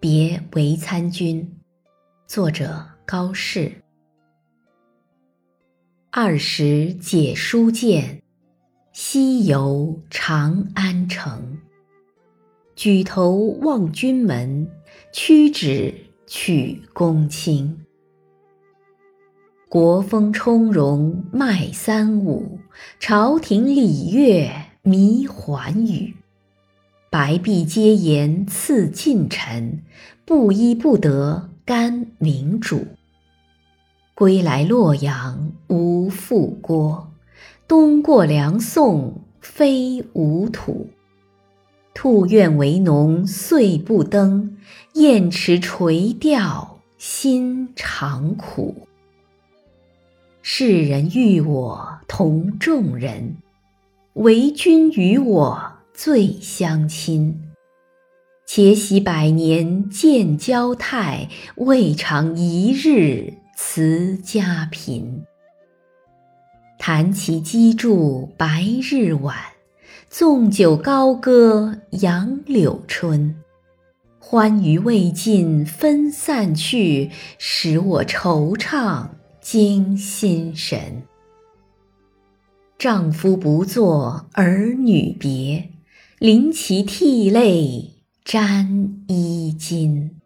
别为参军，作者高适。二十解书剑，西游长安城。举头望君门，屈指取公卿。国风充容迈三五，朝廷礼乐弥寰宇。白璧皆言赐近臣，布衣不得甘明主。归来洛阳无复郭，东过梁宋非吾土。兔愿为农岁不登，燕池垂钓心常苦。世人欲我同众人，唯君与我。最相亲，且喜百年见交态，未尝一日辞家贫。弹其击筑白日晚，纵酒高歌杨柳春。欢娱未尽分散去，使我惆怅惊心神。丈夫不作儿女别。临其涕泪沾衣襟。